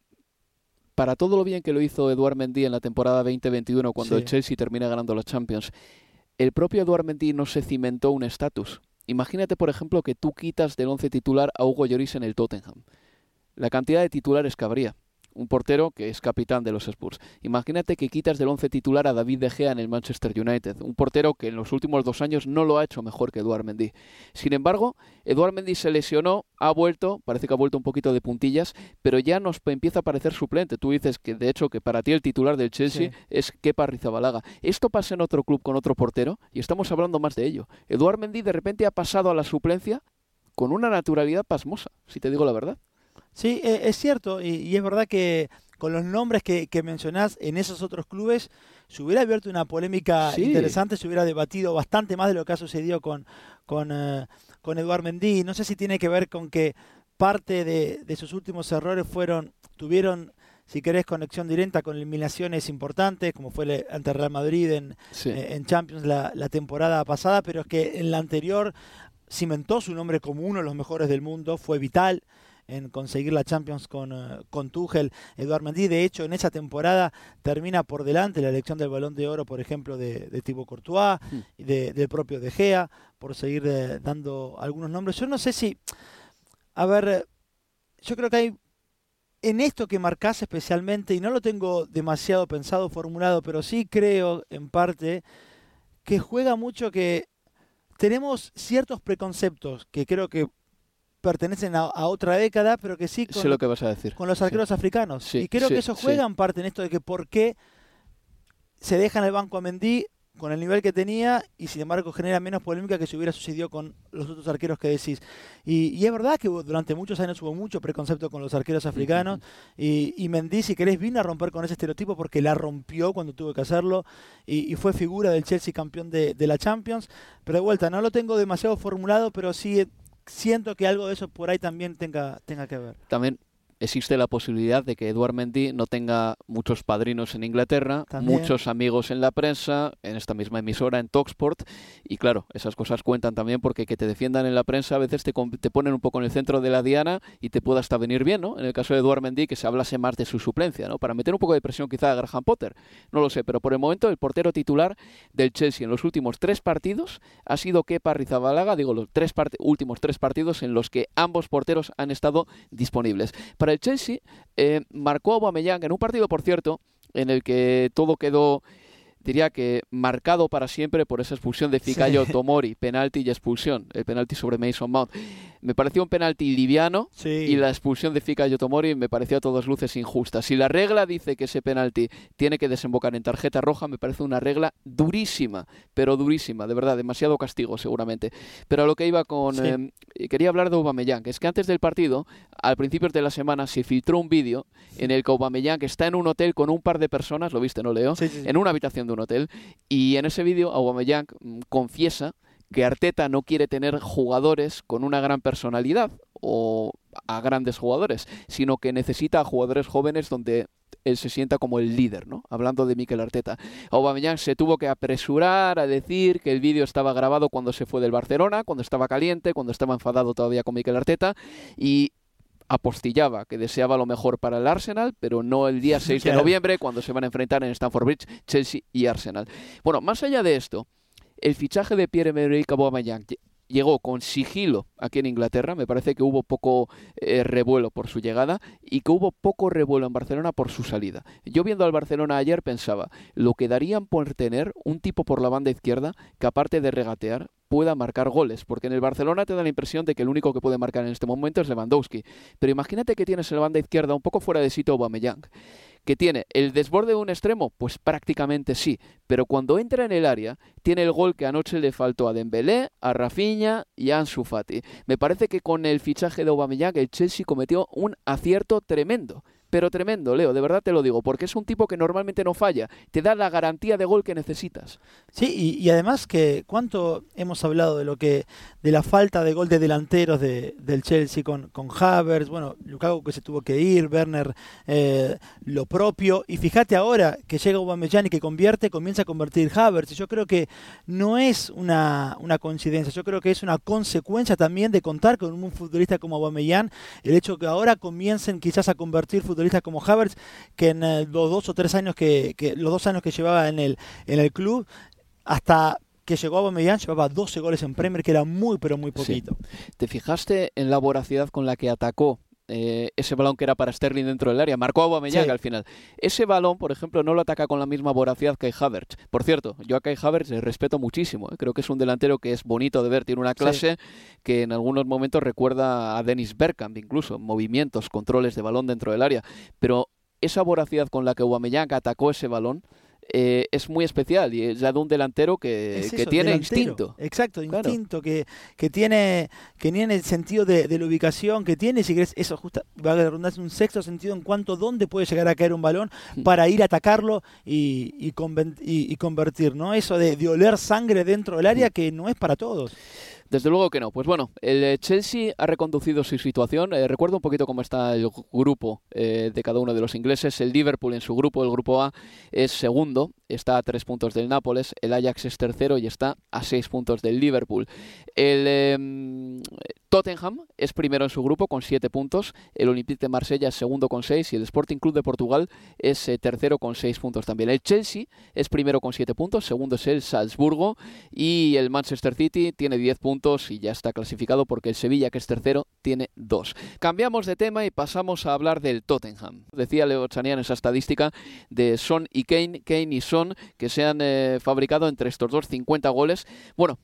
para todo lo bien que lo hizo Eduard Mendy en la temporada 2021 cuando el Chelsea termina ganando los Champions, el propio Eduard Mendy no se cimentó un estatus? Imagínate, por ejemplo, que tú quitas del once titular a Hugo Lloris en el Tottenham. La cantidad de titulares que habría un portero que es capitán de los Spurs. Imagínate que quitas del once titular a David De Gea en el Manchester United, un portero que en los últimos dos años no lo ha hecho mejor que Eduard Mendy. Sin embargo, Eduard Mendy se lesionó, ha vuelto, parece que ha vuelto un poquito de puntillas, pero ya nos empieza a parecer suplente. Tú dices que de hecho que para ti el titular del Chelsea es Kepa Rizabalaga. Esto pasa en otro club con otro portero y estamos hablando más de ello. Eduard Mendy de repente ha pasado a la suplencia con una naturalidad pasmosa, si te digo la verdad. Sí, eh, es cierto, y, es verdad que con los nombres que, mencionás en esos otros clubes, se hubiera abierto una polémica interesante, se hubiera debatido bastante más de lo que ha sucedido con, con, eh, con Eduard Mendy. No sé si tiene que ver con que parte de, sus últimos errores fueron, tuvieron si querés, conexión directa con eliminaciones importantes, como fue ante Real Madrid en, eh, en Champions la, la, temporada pasada, pero es que en la anterior cimentó su nombre como uno de los mejores del mundo, fue vital en conseguir la Champions con, eh, con Tuchel, Eduard Mendy. De hecho, en esa temporada termina por delante la elección del Balón de Oro, por ejemplo, de, de Thibaut Courtois y de- del propio De Gea, por seguir eh, dando algunos nombres. Yo no sé si, a ver, eh, yo creo que hay en esto que marcás especialmente, y no lo tengo demasiado pensado, formulado, pero sí creo en parte que juega mucho que tenemos ciertos preconceptos que creo que pertenecen a, a otra década, pero que sí con, Sé lo que vas a decir. con los Sí. arqueros africanos. Sí, y creo sí, que eso juega en parte en esto de que por qué se deja en el banco a Mendy con el nivel que tenía y sin embargo genera menos polémica que si hubiera sucedido con los otros arqueros que decís. Y, y es verdad que durante muchos años hubo mucho preconcepto con los arqueros africanos y, y Mendy, si querés, vino a romper con ese estereotipo porque la rompió cuando tuvo que hacerlo y, y fue figura del Chelsea campeón de, de la Champions. Pero de vuelta, no lo tengo demasiado formulado, pero sí siento que algo de eso por ahí también tenga, tenga que ver. También existe la posibilidad de que Eduard Mendy no tenga muchos padrinos en Inglaterra, También. muchos amigos en la prensa, en esta misma emisora, en Talksport, y claro, esas cosas cuentan también porque que te defiendan en la prensa a veces te, te ponen un poco en el centro de la diana y te puede hasta venir bien, ¿no? En el caso de Eduard Mendy, que se hablase más de su suplencia, ¿no? Para meter un poco de presión quizá a Graham Potter, no lo sé, pero por el momento el portero titular del Chelsea en los últimos tres partidos ha sido Kepa Rizabalaga, digo, los tres últimos tres partidos en los que ambos porteros han estado disponibles. Para el Chelsea eh, marcó a Aubameyang en un partido, por cierto, en el que todo quedó diría que marcado para siempre por esa expulsión de Fikayo Sí. Tomori, penalti y expulsión, el penalti sobre Mason Mount. Me pareció un penalti liviano Sí. y la expulsión de Fikayo Tomori me pareció a todas luces injusta. Si la regla dice que ese penalti tiene que desembocar en tarjeta roja, me parece una regla durísima, pero durísima, de verdad, demasiado castigo seguramente. Pero a lo que iba con... Sí. eh, quería hablar de Aubameyang, es que antes del partido, al principio de la semana, se filtró un vídeo en el que Aubameyang está en un hotel con un par de personas, lo viste, ¿no, Leo? Sí. En una habitación de un hotel. Y en ese vídeo, Aubameyang mm, confiesa que Arteta no quiere tener jugadores con una gran personalidad o a grandes jugadores, sino que necesita a jugadores jóvenes donde él se sienta como el líder, ¿no? Hablando de Mikel Arteta. Aubameyang se tuvo que apresurar a decir que el vídeo estaba grabado cuando se fue del Barcelona, cuando estaba caliente, cuando estaba enfadado todavía con Mikel Arteta y apostillaba que deseaba lo mejor para el Arsenal, pero no el día (laughs) 6 de noviembre cuando se van a enfrentar en Stamford Bridge Chelsea y Arsenal. Bueno, más allá de esto, el fichaje de Pierre-Emerick Aubameyang lle- llegó con sigilo aquí en Inglaterra, me parece que hubo poco eh, revuelo por su llegada y que hubo poco revuelo en Barcelona por su salida. Yo viendo al Barcelona ayer pensaba, lo que darían por tener un tipo por la banda izquierda que aparte de regatear pueda marcar goles, porque en el Barcelona te da la impresión de que el único que puede marcar en este momento es Lewandowski, pero imagínate que tienes en la banda izquierda un poco fuera de sitio Aubameyang, que tiene el desborde de un extremo, pues prácticamente sí, pero cuando entra en el área tiene el gol que anoche le faltó a Dembélé, a Rafinha y a Ansu Fati. Me parece que con el fichaje de Aubameyang el Chelsea cometió un acierto tremendo. Pero tremendo, Leo, de verdad te lo digo, porque es un tipo que normalmente no falla, te da la garantía de gol que necesitas. Sí, y, además que cuánto hemos hablado de lo que de la falta de gol de delanteros de, del Chelsea con, con Havertz, bueno, Lukaku que se tuvo que ir, Werner eh, lo propio, y fíjate ahora que llega Aubameyang y que convierte, comienza a convertir Havertz, y yo creo que no es una, una coincidencia, yo creo que es una consecuencia también de contar con un futbolista como Aubameyang, el hecho que ahora comiencen quizás a convertir futbolistas como Havertz, que en eh, los dos o tres años que, que los dos años que llevaba en el en el club hasta que llegó a Aubameyang llevaba 12 goles en Premier, que era muy, pero muy poquito. ¿Te fijaste en la voracidad con la que atacó eh, ese balón que era para Sterling dentro del área? Marcó a Aubameyang Sí. al final. Ese balón, por ejemplo, no lo ataca con la misma voracidad que Havertz. Por cierto, yo a Kai Havertz le respeto muchísimo. eh. Creo que es un delantero que es bonito de ver. Tiene una clase que en algunos momentos recuerda a Dennis Bergkamp, incluso. Movimientos, controles de balón dentro del área. Pero esa voracidad con la que Aubameyang atacó ese balón eh, es muy especial y es ya de un delantero que, Es que eso, tiene delantero. instinto. Exacto, Claro. instinto, que, que tiene que tiene el sentido de, de la ubicación, que tiene, si querés, eso justo, va a redundarse un sexto sentido en cuanto dónde puede llegar a caer un balón Mm. para ir a atacarlo y, y, conven- y- y convertir, ¿no? Eso de, de oler sangre dentro del Mm. área que no es para todos. Desde luego que no. Pues bueno, el eh, Chelsea ha reconducido su situación. Eh, recuerdo un poquito cómo está el grupo eh, de cada uno de los ingleses. El Liverpool en su grupo, el grupo A, es segundo, está a tres puntos del Nápoles. El Ajax es tercero y está a seis puntos del Liverpool. El em, Tottenham es primero en su grupo con siete puntos. El Olympique de Marsella es segundo con seis y el Sporting Club de Portugal es tercero con seis puntos también. El Chelsea es primero con siete puntos, segundo es el Salzburgo y el Manchester City tiene diez puntos y ya está clasificado porque el Sevilla, que es tercero, tiene dos. Cambiamos de tema y pasamos a hablar del Tottenham. Decía Leo Chanian esa estadística de Son y Kane, Kane y Son, que se han eh, fabricado entre estos dos 50 goles. Bueno,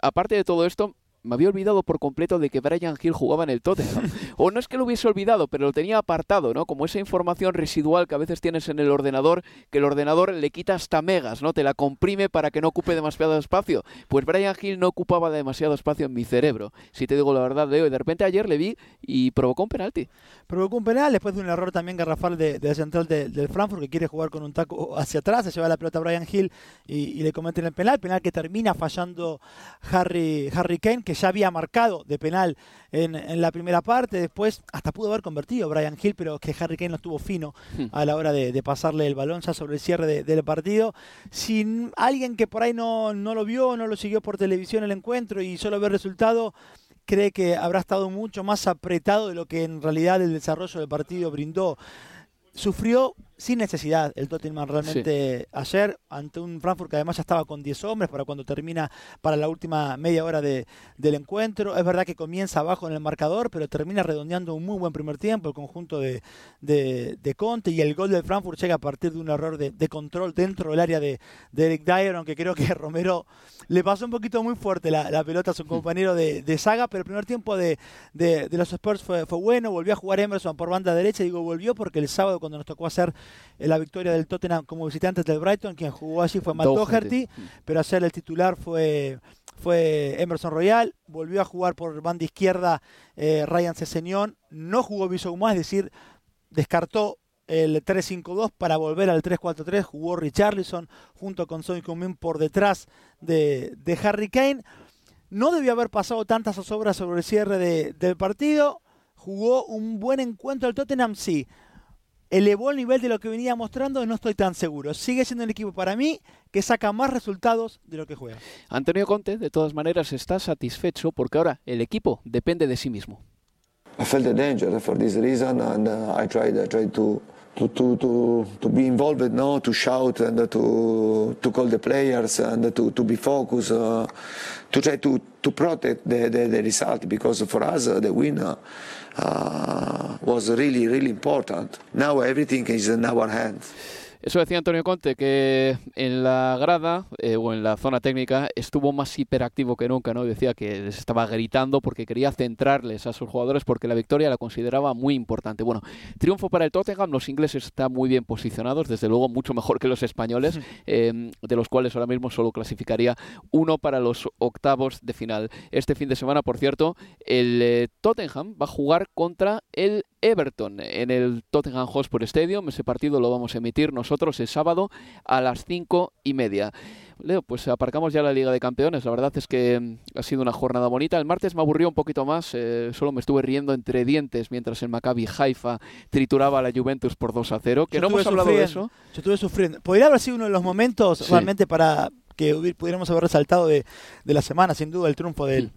aparte de todo esto, me había olvidado por completo de que Brian Hill jugaba en el Tottenham. (laughs) o no es que lo hubiese olvidado, pero lo tenía apartado, ¿no? Como esa información residual que a veces tienes en el ordenador, que el ordenador le quita hasta megas, ¿no? Te la comprime para que no ocupe demasiado espacio. Pues Brian Hill no ocupaba demasiado espacio en mi cerebro. Si te digo la verdad, Leo, y de repente ayer le vi y provocó un penalti. Provocó un penal después de un error también garrafal de, de central del Frankfurt que quiere jugar con un taco hacia atrás, se lleva la pelota a Brian Hill y, le cometen el penal, penal que termina fallando Harry, Harry Kane, que ya había marcado de penal en, la primera parte, después hasta pudo haber convertido Brian Hill, pero que Harry Kane no estuvo fino hmm. a la hora de, pasarle el balón ya sobre el cierre del partido. Sin alguien que por ahí no, no lo vio, no lo siguió por televisión el encuentro y solo ve el resultado, cree que habrá estado mucho más apretado de lo que en realidad el desarrollo del partido brindó. Sufrió sin necesidad el Tottenham realmente ayer ante un Frankfurt que además ya estaba con 10 hombres para cuando termina para la última media hora de, del encuentro. Es verdad que comienza abajo en el marcador, pero termina redondeando un muy buen primer tiempo el conjunto de, de, Conte y el gol del Frankfurt llega a partir de un error de, control dentro del área de, Eric Dyer, aunque creo que (laughs) Romero le pasó un poquito muy fuerte la, pelota a su compañero de, saga, pero el primer tiempo de, los Spurs fue, fue bueno, volvió a jugar Emerson por banda derecha, digo volvió porque el sábado cuando nos tocó hacer la victoria del Tottenham como visitantes del Brighton. Quien jugó allí fue Matt Doherty, pero ayer el titular fue, fue Emerson Royal. Volvió a jugar por banda izquierda eh, Ryan Ceseñón. No jugó Bissouma, es decir, descartó el 3-5-2 para volver al 3-4-3. Jugó Richarlison junto con Son Heung-min por detrás de, Harry Kane. No debió haber pasado tantas zozobras sobre el cierre del partido. Jugó un buen encuentro el Tottenham, sí elevó el nivel de lo que venía mostrando, no estoy tan seguro. Sigue siendo un equipo para mí que saca más resultados de lo que juega. Antonio Conte, de todas maneras, está satisfecho porque ahora el equipo depende de sí mismo. I felt the danger for this reason and uh, I tried, I tried to, to, to, to, to be involved, no? to shout and to, to call the players and to, to be focused, uh, to try to, to protect the, the, the result because for us uh, the winner uh, Uh, was really, really important. Now everything is in our hands. Eso decía Antonio Conte, que en la grada eh, o en la zona técnica estuvo más hiperactivo que nunca, ¿no? Decía que les estaba gritando porque quería centrarles a sus jugadores porque la victoria la consideraba muy importante. Bueno, triunfo para el Tottenham, los ingleses están muy bien posicionados, desde luego mucho mejor que los españoles, (laughs) em, de los cuales ahora mismo solo clasificaría uno para los octavos de final. Este fin de semana, por cierto, el eh, Tottenham va a jugar contra el Everton en el Tottenham Hotspur Stadium. Ese partido lo vamos a emitir nosotros el sábado a las cinco y media. Leo, pues aparcamos ya la Liga de Campeones. La verdad es que mm, ha sido una jornada bonita. El martes me aburrió un poquito más. Eh, solo me estuve riendo entre dientes mientras el Maccabi Haifa trituraba a la Juventus por 2 a 0. Que no hemos hablado de eso. Yo estuve sufriendo. Podría haber sido uno de los momentos realmente para que pudiéramos haber resaltado de, la semana, sin duda, el triunfo del,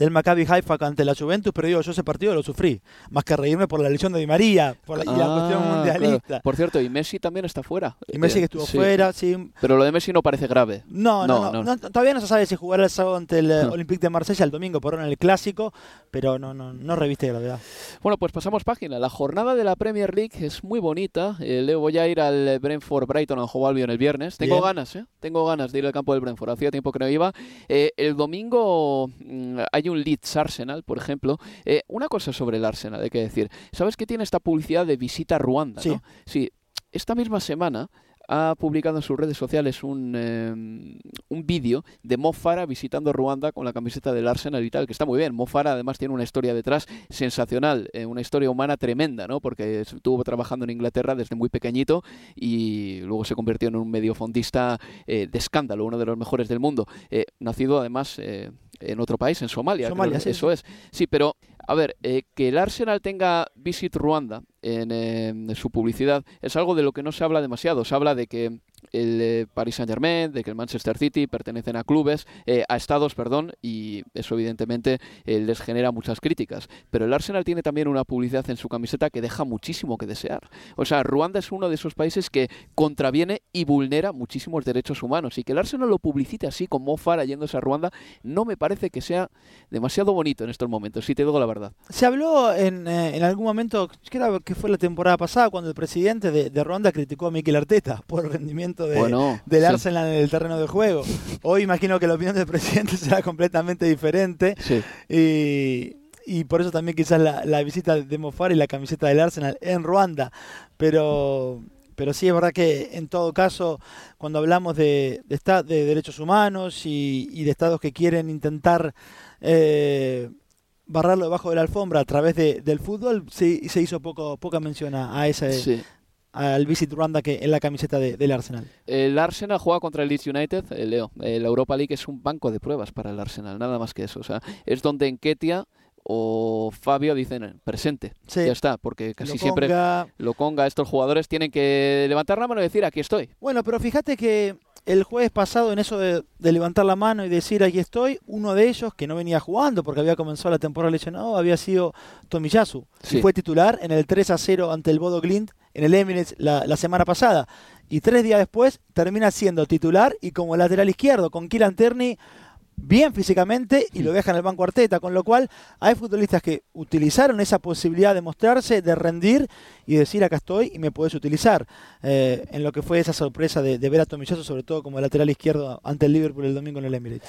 del Maccabi Haifa ante la Juventus, pero digo, yo ese partido lo sufrí, más que reírme por la lesión de Di María por la, y la cuestión ah, mundialista. Por cierto, y Messi también está fuera. Y Messi que estuvo fuera, sí. Pero lo de Messi no parece grave. No, no, no, todavía no se sabe si jugará el sábado ante el eh, (laughs) Olympique de Marsella el domingo por en el clásico, pero no, no, no reviste gravedad. Bueno, pues pasamos página. La jornada de la Premier League es muy bonita. Eh, Leo, voy a ir al Brentford Brighton juego Albion el viernes. Tengo ganas, ¿eh? Tengo ganas de ir al campo del Brentford. Hacía tiempo que no iba. Eh, el domingo mm, hay un Leeds Arsenal por ejemplo. Eh, una cosa sobre el Arsenal, hay que decir. ¿Sabes que tiene esta publicidad de visita a Ruanda? Sí. Sí. Esta misma semana ha publicado en sus redes sociales un, em, un vídeo de Mo Farah visitando Ruanda con la camiseta del Arsenal y tal, que está muy bien. Mo Farah además tiene una historia detrás sensacional, eh, una historia humana tremenda, ¿no? Porque estuvo trabajando en Inglaterra desde muy pequeñito y luego se convirtió en un mediofondista eh, de escándalo, uno de los mejores del mundo. nacido además en otro país, en Somalia. Somalia, creo, sí, eso es. Sí, pero a ver, eh, que el Arsenal tenga Visit Ruanda en, eh, en su publicidad es algo de lo que no se habla demasiado. Se habla de que el eh, Paris Saint Germain, de que el Manchester City pertenecen a clubes, eh, a estados, perdón, y eso evidentemente eh, les genera muchas críticas. Pero el Arsenal tiene también una publicidad en su camiseta que deja muchísimo que desear. O sea, Ruanda es uno de esos países que contraviene y vulnera muchísimos derechos humanos. Y que el Arsenal lo publicite así, con Mo Farah yéndose a Ruanda, no me parece que sea demasiado bonito en estos momentos, si te digo la verdad. Se habló en, eh, en algún momento, creo que fue la temporada pasada, cuando el presidente de, de Ruanda criticó a Mikel Arteta por el (laughs) rendimiento de, Bueno, del sí. Arsenal en el terreno de juego. Hoy imagino que la opinión del (laughs) presidente será completamente diferente. Sí. Y, y por eso también quizás la, la visita de Mofar y la camiseta del Arsenal en Ruanda. Pero, pero sí es verdad que en todo caso, cuando hablamos de, de, esta- de derechos humanos y, y de estados que quieren intentar eh, barrarlo debajo de la alfombra a través de- del fútbol, sí, se hizo poco, poca mención a, a ese, Sí. Al Visit Ruanda que en la camiseta de- del Arsenal. El Arsenal juega contra el Leeds United, eh, Leo. la Europa League es un banco de pruebas para el Arsenal, nada más que eso. O sea, es donde Enketia o Fabio dicen presente. Sí. Ya está, porque casi siempre lo conga estos jugadores tienen que levantar la mano y decir aquí estoy. Bueno, pero fíjate que el jueves pasado en eso de, de levantar la mano y decir aquí estoy, uno de ellos que no venía jugando porque había comenzado la temporada lesionado había sido Tomiyasu. Sí. Y fue titular en el 3 a 0 ante el Bodo Glint en el Emirates la, semana pasada. Y tres días después termina siendo titular y como lateral izquierdo con Kieran Tierney bien físicamente y lo deja en el banco Arteta, con lo cual hay futbolistas que utilizaron esa posibilidad de mostrarse, de rendir y decir acá estoy y me puedes utilizar. Eh, en lo que fue esa sorpresa de, de ver a Tomiyasu, sobre todo como lateral izquierdo ante el Liverpool el domingo en el Emirates.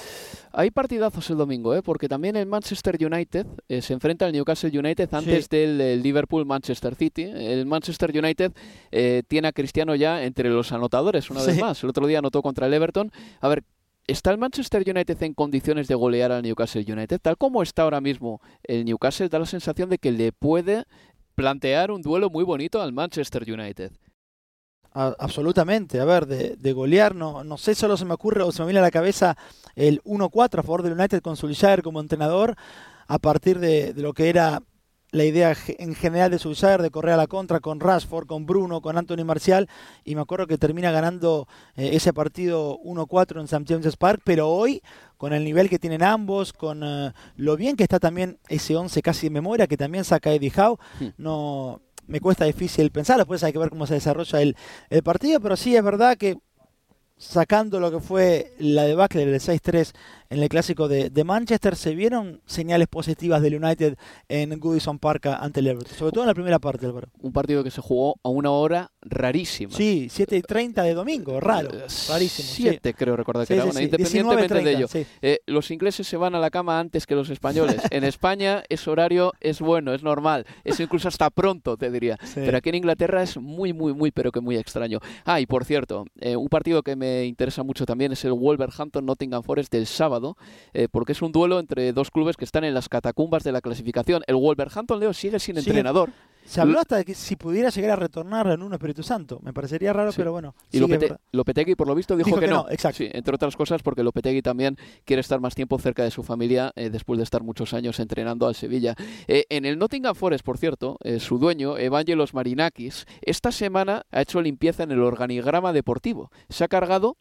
Hay partidazos el domingo, ¿eh? porque también el Manchester United eh, se enfrenta al Newcastle United antes del Liverpool-Manchester City. El Manchester United eh, tiene a Cristiano ya entre los anotadores, una vez más. El otro día anotó contra el Everton. A ver, ¿está el Manchester United en condiciones de golear al Newcastle United? Tal como está ahora mismo el Newcastle, da la sensación de que le puede plantear un duelo muy bonito al Manchester United. Absolutamente, a ver, de, golear, no, no sé, solo se me ocurre o se me viene a la cabeza el 1-4 a favor del United con Solskjaer como entrenador, a partir de lo que era la idea en general de Solskjaer de correr a la contra con Rashford, con Bruno, con Anthony Marcial, y me acuerdo que termina ganando eh, ese partido 1-4 en St. James's Park, pero hoy, con el nivel que tienen ambos, con eh, lo bien que está también ese 11 casi de memoria, que también saca Eddie Howe, Hmm. no me cuesta difícil pensar, después hay que ver cómo se desarrolla el, el partido, pero sí es verdad que sacando lo que fue la debacle del 6-3 en el clásico de, de Manchester, se vieron señales positivas del United en Goodison Park ante el Everton, sobre todo en la primera parte, Álvaro. Un partido que se jugó a una hora rarísima. Sí, 7 y 30 de domingo, raro, Eh, rarísimo. sí. Siete, creo recordar que Sí, era sí, independientemente 19:30, de ello. Eh, los ingleses se van a la cama antes que los españoles. (laughs) en España ese horario es bueno, es normal. Es incluso hasta pronto, te diría. Pero aquí en Inglaterra es muy, muy, muy, pero que muy extraño. Ah, y por cierto, eh, un partido que me interesa mucho también es el Wolverhampton-Nottingham Forest del sábado, eh, porque es un duelo entre dos clubes que están en las catacumbas de la clasificación. El Wolverhampton, Leo, sigue sin entrenador. Se habló hasta de que si pudiera llegar a retornar en un Espíritu Santo. Me parecería raro, Sí. pero bueno. Y Lopete-. Lopetegui, por lo visto, dijo, Dijo que, que no. no, exacto. Sí, entre otras cosas porque Lopetegui también quiere estar más tiempo cerca de su familia eh, después de estar muchos años entrenando al Sevilla. Eh, en el Nottingham Forest, por cierto, eh, su dueño, Evangelos Marinakis, esta semana ha hecho limpieza en el organigrama deportivo. Se ha cargado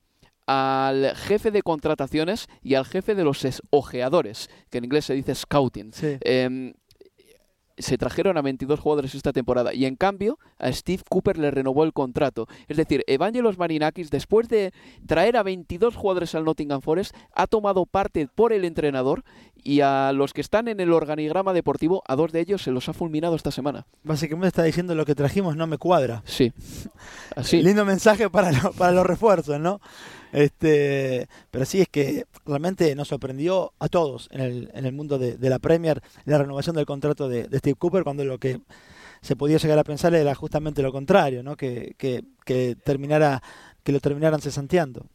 al jefe de contrataciones y al jefe de los es- ojeadores, que en inglés se dice scouting. Sí. Em, se trajeron a 22 jugadores esta temporada y en cambio a Steve Cooper le renovó el contrato. Es decir, Evangelos Marinakis, después de traer a 22 jugadores al Nottingham Forest, ha tomado parte por el entrenador y a los que están en el organigrama deportivo, a dos de ellos se los ha fulminado esta semana. Básicamente está diciendo lo que trajimos no me cuadra. Sí, (laughs) así. Lindo mensaje para, lo- para los refuerzos, ¿no? Este, pero sí es que realmente nos sorprendió a todos en el, en el mundo de, la Premier la renovación del contrato de, Steve Cooper cuando lo que se podía llegar a pensar era justamente lo contrario, ¿no? Que, que, que terminara que lo terminaran cesanteando.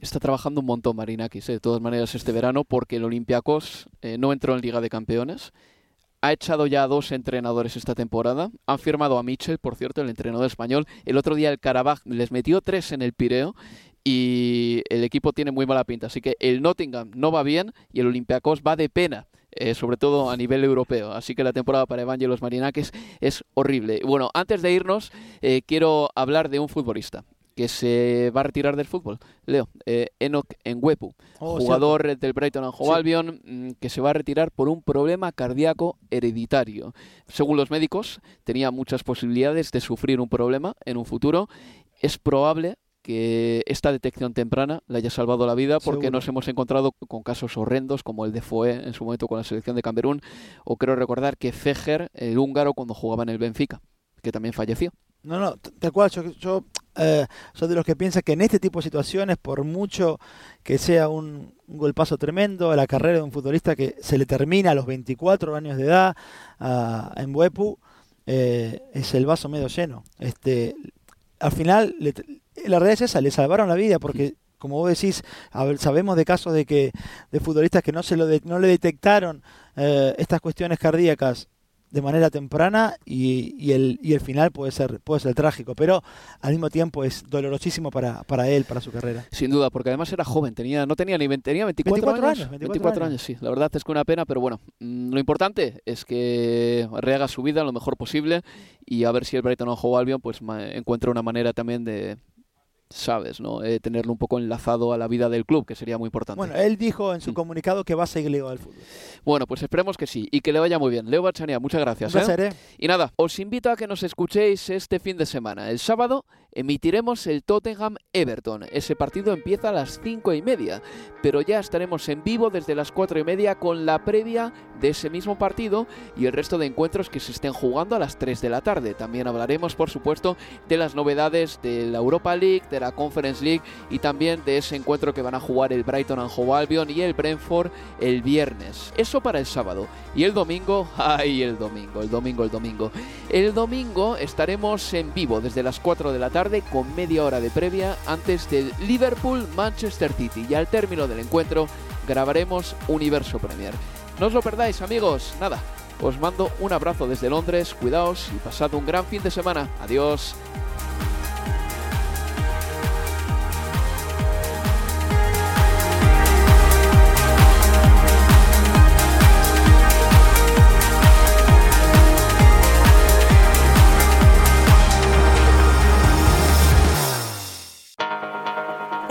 Está trabajando un montón Marinakis, eh, de todas maneras, este verano, porque el Olympiacos eh, no entró en Liga de Campeones. Ha echado ya a dos entrenadores esta temporada. Han firmado a Mitchell, por cierto, el entrenador español. El otro día el Karabaj les metió tres en el Pireo. Y el equipo tiene muy mala pinta. Así que el Nottingham no va bien y el Olympiacos va de pena. Eh, sobre todo a nivel europeo. Así que la temporada para Evangelos Marinakis es horrible. Bueno, antes de irnos, eh, quiero hablar de un futbolista que se va a retirar del fútbol. Leo, eh, Enoch Enguepu, Oh, jugador del Brighton and Hove Sí. Albion, mm, que se va a retirar por un problema cardíaco hereditario. Según los médicos, tenía muchas posibilidades de sufrir un problema en un futuro. Es probable que esta detección temprana le haya salvado la vida porque Seguro. nos hemos encontrado con casos horrendos como el de Foe en su momento con la selección de Camerún o creo recordar que Fejer, el húngaro, cuando jugaba en el Benfica, que también falleció. No, no, tal cual. Yo, yo eh, soy de los que piensa que en este tipo de situaciones, por mucho que sea un, un golpazo tremendo a la carrera de un futbolista que se le termina a los 24 años de edad a, en Buepu, eh, es el vaso medio lleno. Este, al final, le- la realidad es esa, le salvaron la vida porque, como vos decís, sabemos de casos de que de futbolistas que no se lo de- no le detectaron eh, estas cuestiones cardíacas de manera temprana y, y el, y el final puede ser, puede ser trágico, pero al mismo tiempo es dolorosísimo para, para él, para su carrera. Sin duda, porque además era joven, tenía, no tenía ni 20, tenía 24, 24 años. años, 24 24 años. años, sí. La verdad es que una pena, pero bueno, mm, lo importante es que rehaga su vida lo mejor posible y a ver si el Brighton o Hove Albion pues encuentra una manera también de, sabes, ¿no? Eh, tenerlo un poco enlazado a la vida del club, que sería muy importante. Bueno, él dijo en su Mm. comunicado que va a seguir ligado al fútbol. Bueno, pues esperemos que sí y que le vaya muy bien. Leo Bachania, muchas gracias. Un ¿eh? placer, ¿eh? Y nada, os invito a que nos escuchéis este fin de semana. El sábado emitiremos el Tottenham Everton. Ese partido empieza a las cinco y media, pero ya estaremos en vivo desde las cuatro y media con la previa de ese mismo partido y el resto de encuentros que se estén jugando a las 3 de la tarde. También hablaremos, por supuesto, de las novedades de la Europa League, de la Conference League y también de ese encuentro que van a jugar el Brighton and Hove Albion y el Brentford el viernes. Eso para el sábado. Y el domingo, (laughs) ay, el domingo, el domingo, el domingo. El domingo estaremos en vivo desde las 4 de la tarde con media hora de previa antes del Liverpool-Manchester City. Y al término del encuentro grabaremos Universo Premier. No os lo perdáis, amigos. Nada, os mando un abrazo desde Londres. Cuidaos y pasad un gran fin de semana. Adiós.